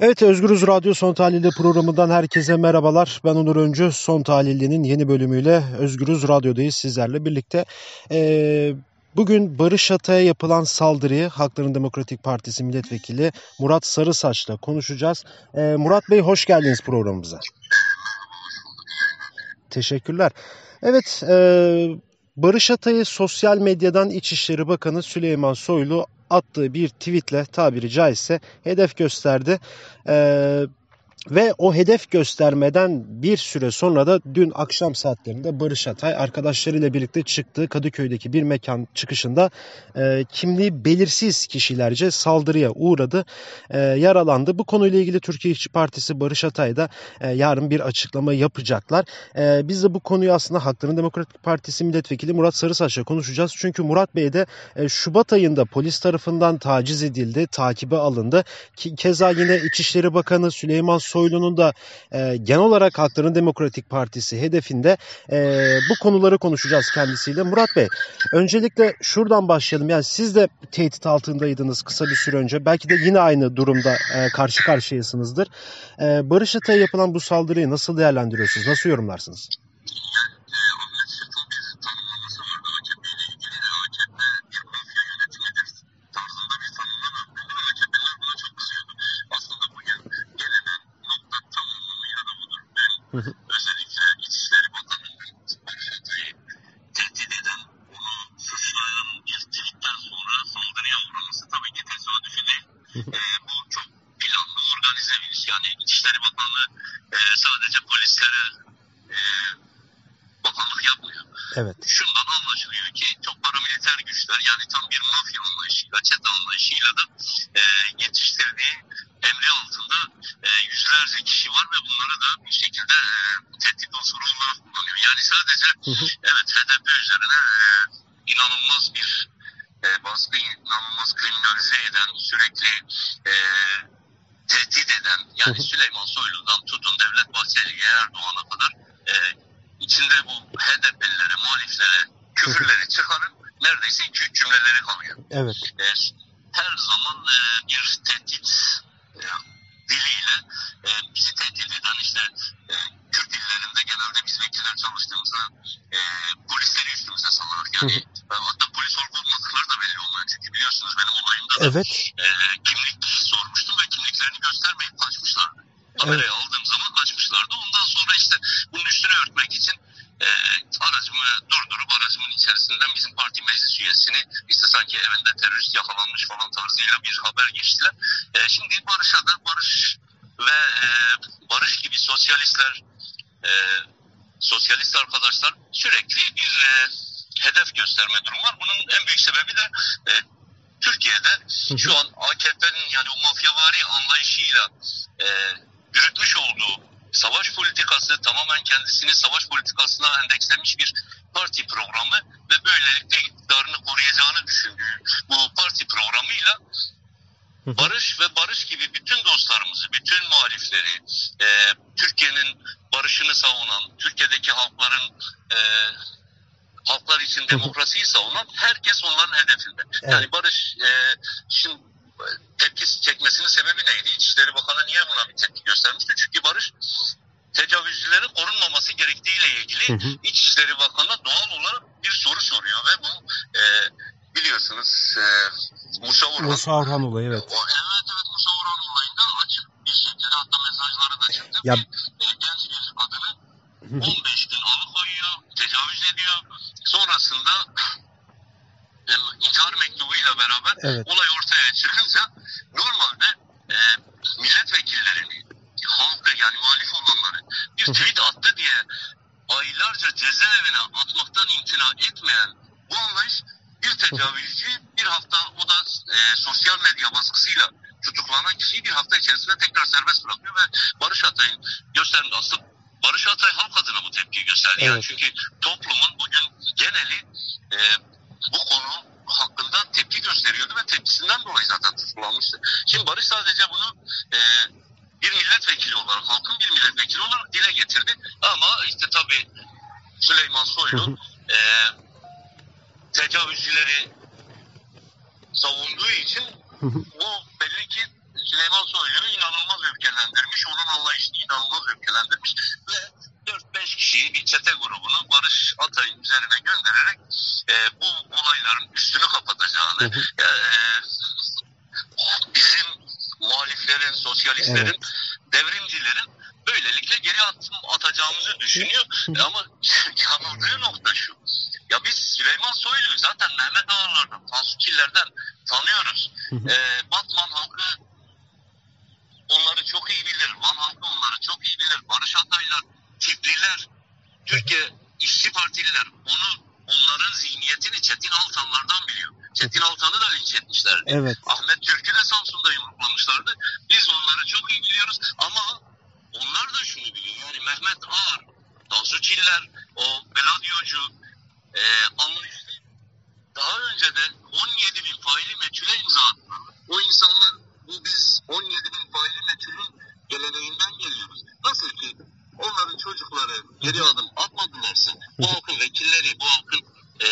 Evet Özgürüz Radyo Son Tahlil'de programından herkese merhabalar. Ben Onur Öncü. Son Tahlil'inin yeni bölümüyle Özgürüz Radyo'dayız sizlerle birlikte. Ee, bugün Barış Atay'a yapılan saldırıyı Halkların Demokratik Partisi Milletvekili Murat Sarısaç'la konuşacağız. Ee, Murat Bey hoş geldiniz programımıza. Teşekkürler. Evet, e, Barış Atay'ı sosyal medyadan İçişleri Bakanı Süleyman Soylu attığı bir tweetle tabiri caizse hedef gösterdi. Ee, ve o hedef göstermeden bir süre sonra da dün akşam saatlerinde Barış Atay arkadaşlarıyla birlikte çıktığı Kadıköy'deki bir mekan çıkışında e, kimliği belirsiz kişilerce saldırıya uğradı, e, yaralandı. Bu konuyla ilgili Türkiye İşçi Partisi Barış Atay da e, yarın bir açıklama yapacaklar. E, biz de bu konuyu aslında Halkların Demokratik Partisi Milletvekili Murat Sarısaç'la konuşacağız. Çünkü Murat Bey de e, Şubat ayında polis tarafından taciz edildi, takibe alındı. Ki, keza yine İçişleri Bakanı Süleyman Soylu'nun da e, genel olarak Halkların Demokratik Partisi hedefinde e, bu konuları konuşacağız kendisiyle. Murat Bey, öncelikle şuradan başlayalım. Yani siz de tehdit altındaydınız kısa bir süre önce. Belki de yine aynı durumda e, karşı karşıyasınızdır. E, Barış Atay'a yapılan bu saldırıyı nasıl değerlendiriyorsunuz? Nasıl yorumlarsınız? Hı hı. Özellikle İçişleri Bakanı'nın tehdit eden, onu suçlayan bir tweetten sonra saldırıya uğraması tabii ki tesadüfi değil. e, bu çok planlı, organize bir iş. Yani İçişleri Bakanlığı e, sadece polislere e, bakanlık yapmıyor. Evet. Şundan anlaşılıyor ki çok paramiliter güçler yani tam bir mafya anlayışıyla, çete anlayışıyla da e, yetiştirdiği emri altında e, yüzlerce kişi var ve bunları da bir şekilde e, tehdit unsuru olarak kullanıyor. Yani sadece evet HDP üzerine e, inanılmaz bir e, baskı, inanılmaz kriminalize eden, sürekli e, tehdit eden yani Süleyman Soylu'dan tutun Devlet Bahçeli'ye Erdoğan'a içinde bu HDP'lilere, muhaliflere küfürleri çıkarın neredeyse 2-3 cümleleri kalıyor. Evet. E, her zaman e, bir tehdit e, diliyle e, bizi tehdit eden işte e, Kürt illerinde genelde biz vekiller çalıştığımızda e, polisleri üstümüze salarak yani e, hatta polis olup olmadıkları da belli olmuyor çünkü biliyorsunuz benim olayımda da Evet. e, kimlik sormuştum ve kimliklerini göstermeyip kaçmışlardı. Kamerayı aldığım zaman kaçmışlardı. Ondan sonra işte bunun üstüne örtmek için e, aracımı durdurup aracımın içerisinden bizim parti meclis üyesini işte sanki evinde terörist yakalanmış falan tarzıyla bir haber geçtiler. E, şimdi Barış'a da Barış ve e, Barış gibi sosyalistler e, sosyalist arkadaşlar sürekli bir e, hedef gösterme durum var. Bunun en büyük sebebi de e, Türkiye'de şu an AKP'nin yani o mafyavari anlayışıyla e, yürütmüş olduğu savaş politikası tamamen kendisini savaş politikasına endekslemiş bir parti programı ve böylelikle iktidarını koruyacağını düşündüğü bu parti programıyla barış ve barış gibi bütün dostlarımızı, bütün muhalifleri, e, Türkiye'nin barışını savunan, Türkiye'deki halkların e, halklar için demokrasiyi savunan herkes onların hedefinde. Evet. Yani barış e, şimdi tepki çekmesinin sebebi neydi? İçişleri Bakanı niye buna bir tepki göstermişti? Çünkü barış tecavüzcülerin korunmaması gerektiğiyle ilgili Hı hı. İçişleri Bakanı'na doğal olarak bir soru soruyor ve bu e, biliyorsunuz e, Musa Orhan olayı evet. o, evet evet Musa Orhan olayında açık bir şekilde hatta mesajları da çıktı. Ya- Bir, e, genç bir kadını 15 gün alıkoyuyor, tecavüz ediyor. Sonrasında e, intihar mektubuyla beraber Evet. olay ortaya çıkınca normalde e, milletvekillerini, halkı yani muhalif olanları bir tweet attı diye aylarca cezaevine atmaktan imtina etmeyen bu anlayış bir tecavüzcü bir hafta o da e, sosyal medya baskısıyla tutuklanan kişiyi bir hafta içerisinde tekrar serbest bırakıyor ve Barış Atay'ın gösterdiği aslında Barış Atay halk adına bu tepkiyi gösterdi. Yani Evet. çünkü toplumun bugün geneli e, bu konu hakkında tepki gösteriyordu ve tepkisinden dolayı zaten tutuklanmıştı. Şimdi Barış sadece bunu e, bir milletvekili olarak, halkın bir milletvekili olarak dile getirdi. Ama işte tabii Süleyman Soylu e, tecavüzcüleri savunduğu için bu belli ki Süleyman Soylu'yu inanılmaz öfkelendirmiş. Onun anlayışını inanılmaz öfkelendirmiş. Ve 4-5 kişiyi bir çete grubunu Barış Atay'ın üzerine göndererek e, bu olayların üstünü kapatacağını e, bizim muhaliflerin, sosyalistlerin evet. Etmişlerdi. Evet. Ahmet Türk'ü de Samsun'da yumruklamışlardı. Biz onları çok iyi biliyoruz ama onlar da şunu biliyor. Yani Mehmet Ağar, Tansu Çiller, o Gladiocu, e, anlayışlı daha önce de 17 bin faili meçhule imza attılar. O insanlar bu biz 17 bin faili meçhulün geleneğinden geliyoruz. Nasıl ki onların çocukları geri adım atmadılarsa bu halkın vekilleri, bu halkın e,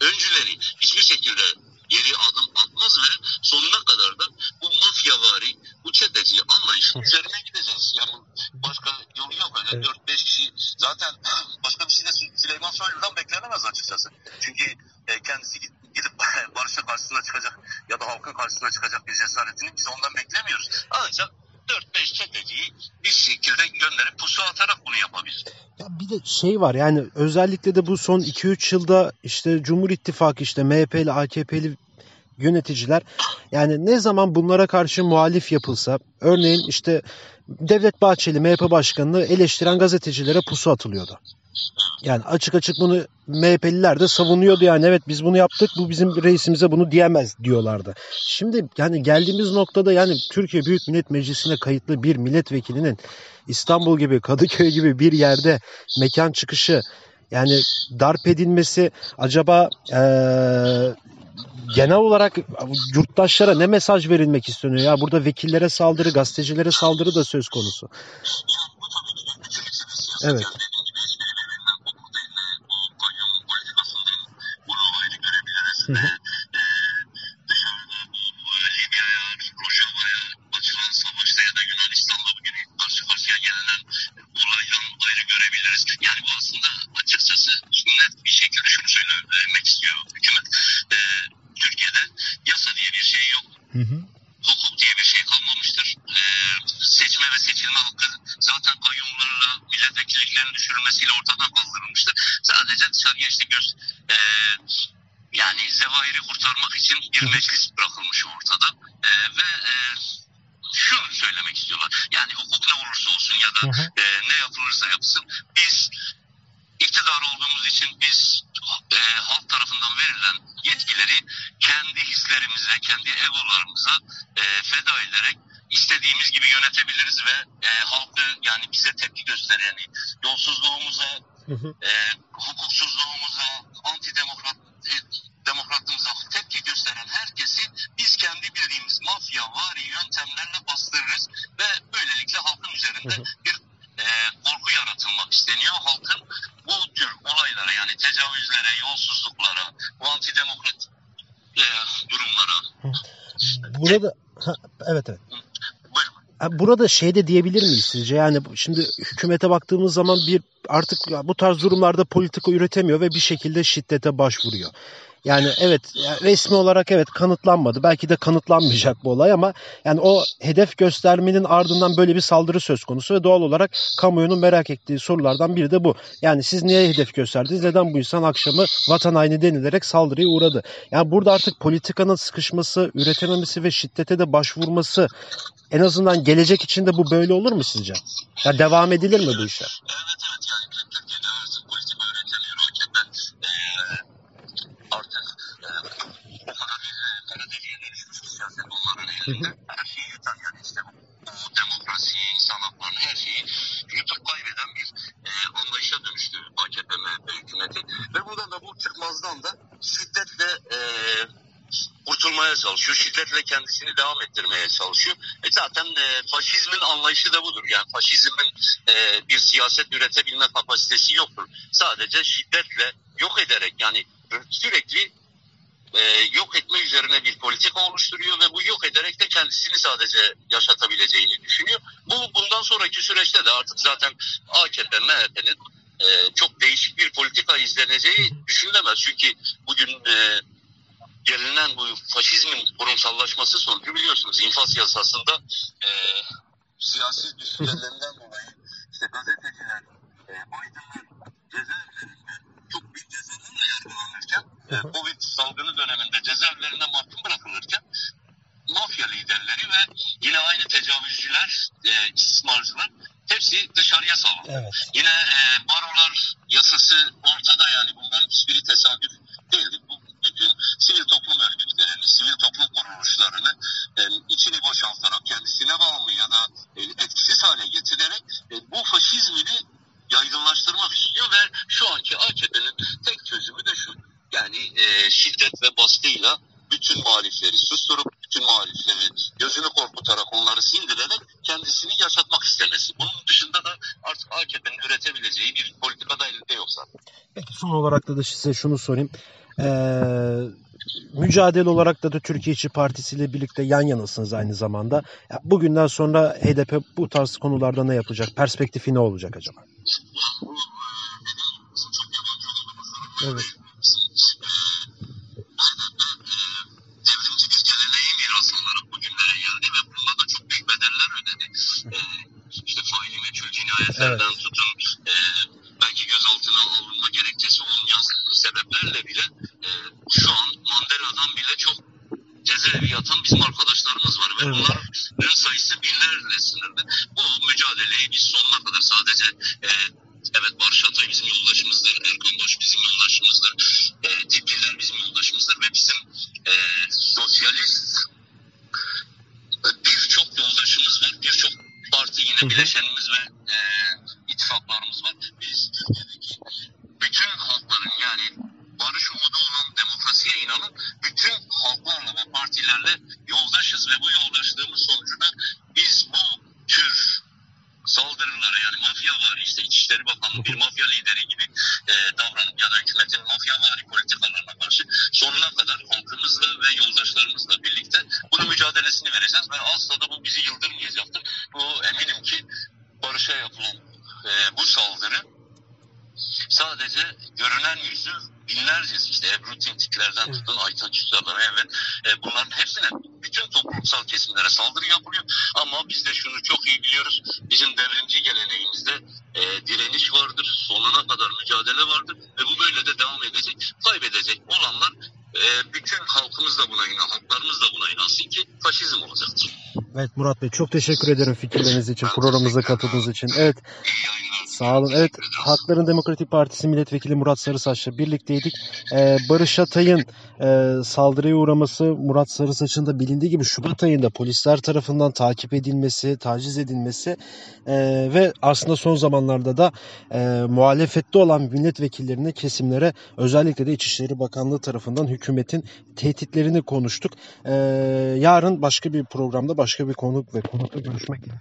öncüleri hiçbir şekilde geri adım atmaz ve sonuna kadar da bu mafyavari, bu çeteci anlayışın üzerine gideceğiz. Yani başka yolu yok öyle Evet. 4-5 kişi zaten başka bir şey de Sü- Süleyman Soylu'dan beklenemez açıkçası. Çünkü e, kendisi gidip barışa karşısına çıkacak ya da halkın karşısına çıkacak bir cesaretini biz ondan beklemiyoruz. Ancak 4-5 çeteciyi bir şekilde gönderip pusu atarak bunu yapabilir. Ya bir de şey var yani özellikle de bu son 2-3 yılda işte Cumhur İttifakı işte MHP'li AKP'li yöneticiler yani ne zaman bunlara karşı muhalif yapılsa örneğin işte Devlet Bahçeli MHP başkanını eleştiren gazetecilere pusu atılıyordu. Yani açık açık bunu MHP'liler de savunuyordu yani evet biz bunu yaptık bu bizim reisimize bunu diyemez diyorlardı. Şimdi yani geldiğimiz noktada yani Türkiye Büyük Millet Meclisi'ne kayıtlı bir milletvekilinin İstanbul gibi Kadıköy gibi bir yerde mekan çıkışı yani darp edilmesi acaba eee, genel olarak yurttaşlara ne mesaj verilmek isteniyor? Ya burada vekillere saldırı gazetecilere saldırı da söz konusu. Yani bu tabii Sadece dışarıya işte göz, e, yani zevahiri kurtarmak için bir meclis bırakılmış ortada. Ee, ve e, şunu söylemek istiyorlar. Yani hukuk ne olursa olsun ya da e, ne yapılırsa yapsın biz iktidar olduğumuz için biz e, halk tarafından verilen yetkileri kendi hislerimize, kendi egolarımıza e, feda ederek istediğimiz gibi yönetebiliriz ve e, halkı yani bize tepki göstereni, yolsuzluğumuza. E, hukuksuzluğumuza, antidemokrat e, demokratlığımıza tepki gösteren herkesi biz kendi bildiğimiz mafya vari yöntemlerle bastırırız ve böylelikle halkın üzerinde bir e, korku yaratılmak isteniyor. Halkın bu tür olaylara yani tecavüzlere, yolsuzluklara, bu antidemokrat e, durumlara Burada ha, evet evet. Burada şey de diyebilir miyiz sizce? Yani şimdi hükümete baktığımız zaman bir artık bu tarz durumlarda politika üretemiyor ve bir şekilde şiddete başvuruyor. Yani evet resmi olarak evet kanıtlanmadı. Belki de kanıtlanmayacak bu olay ama yani o hedef göstermenin ardından böyle bir saldırı söz konusu ve doğal olarak kamuoyunun merak ettiği sorulardan biri de bu. Yani siz niye hedef gösterdiniz? Neden bu insan akşamı vatan haini denilerek saldırıya uğradı? Yani burada artık politikanın sıkışması, üretememesi ve şiddete de başvurması en azından gelecek için de bu böyle olur mu sizce? Ya devam edilir mi bu işler? Evet evet yani Türkiye'de artık politika üretemiyor hakikaten. Ee, artık e, o kadar bir e, kara deliğe dönüşmüş ki siyaset onların Her şeyi yutan yani işte bu demokrasi, insan haklarını her şeyi yutup kaybeden bir e, anlayışa dönüştü AKP MHP hükümeti. Ve buradan da bu çıkmazdan da şiddetle e, kurtulmaya çalışıyor. Şiddetle kendisini devam ettirmeye çalışıyor. E zaten e, faşizmin anlayışı da budur. Yani faşizmin e, bir siyaset üretebilme kapasitesi yoktur. Sadece şiddetle yok ederek yani sürekli e, yok etme üzerine bir politika oluşturuyor ve bu yok ederek de kendisini sadece yaşatabileceğini düşünüyor. Bu bundan sonraki süreçte de artık zaten AKP, MHP'nin e, çok değişik bir politika izleneceği düşünülemez. Çünkü bugün e, gelinen bu faşizmin kurumsallaşması sonucu biliyorsunuz infaz yasasında e, siyasi düşüncelerinden dolayı işte gazeteciler, e, aydınlar cezaevlerinde çok büyük cezalarla yargılanırken e, Covid salgını döneminde cezaevlerine mahkum bırakılırken mafya liderleri ve yine aynı tecavüzcüler, e, istismarcılar hepsi dışarıya salındı. Evet. Yine e, barolar yasası ortada yani bunların hiçbiri tesadüf değildi. Bu bütün sivil toplum örgütlerini, sivil toplum kuruluşlarını e, içini boşaltarak, kendisine bağımlı ya da e, etkisiz hale getirerek e, bu faşizmi de yaygınlaştırmak istiyor ve şu anki AKP'nin tek çözümü de şu. Yani e, şiddet ve baskıyla bütün muhalifleri susturup, bütün muhalifleri gözünü korkutarak onları sindirerek kendisini yaşatmak istemesi. Bunun dışında da artık AKP'nin üretebileceği bir politika da elinde yok zaten. Peki son olarak da, da size şunu sorayım. Ee, mücadele olarak da, da Türkiye İşçi Partisi ile birlikte yan yanasınız aynı zamanda. Ya bugünden sonra HDP bu tarz konularda ne yapacak? Perspektifi ne olacak acaba? E, olduğumuz Evet. devrimci bir geleneği miras olarak bugünlere geldi ve bunda da çok büyük bedeller ödedi. Ee, işte faili meçhul cinayetlerden tutun e, belki gözaltına alınma gerekçesi olmayan sebeplerle bile e, şu an Mandela'dan bile çok cezaevi yatan bizim arkadaşlarımız var ve Evet. bunların sayısı binlerle sınırlı. Bu mücadeleyi biz sonuna kadar sadece e, evet Barış Atay bizim yoldaşımızdır, Erkan Baş bizim yoldaşımızdır, e, Tipliler bizim yoldaşımızdır ve bizim e, sosyalist e, birçok yoldaşımız var, birçok parti yine hı. bileşenimiz ve e, ittifaklarımız var. Biz Türkiye'deki bütün halkların yani barış umudu olan demokrasiye inanan bütün halklarla ve partilerle yoldaşız ve bu yoldaşlığımız sonucunda biz bu tür saldırılara yani mafya var işte İçişleri Bakanlığı bir mafya lideri gibi e, davranıp ya da hükümetin mafya politikalarına karşı sonuna kadar halkımızla ve yoldaşlarımızla birlikte bunun mücadelesini vereceğiz. Ve asla da bu bizi yıldırmayacaktır. Bu eminim ki barışa yapılan e, bu saldırı sadece görünen yüzü binlerce işte Ebru Tintiklerden tutun Aytaç Üstad'a evet e, bunların hepsine bütün toplumsal kesimlere saldırı yapılıyor ama biz de şunu çok iyi biliyoruz bizim devrimci geleneğimizde e, direniş vardır sonuna kadar mücadele vardır ve bu böyle de devam edecek kaybedecek olanlar e, bütün halkımız da buna inan halklarımız da buna inansın ki faşizm olacaktır. Evet Murat Bey çok teşekkür ederim fikirleriniz için, programımıza katıldığınız için. Evet. Sağ olun. Evet. Hakların Demokratik Partisi Milletvekili Murat Sarısaç'la birlikteydik. Ee, Barış Atay'ın e, saldırıya uğraması Murat Sarısaç'ın da bilindiği gibi Şubat ayında polisler tarafından takip edilmesi, taciz edilmesi e, ve aslında son zamanlarda da e, muhalefette olan milletvekillerine, kesimlere özellikle de İçişleri Bakanlığı tarafından hükümetin tehditlerini konuştuk. E, yarın başka bir programda başka bir konuk ve konukla görüşmek üzere.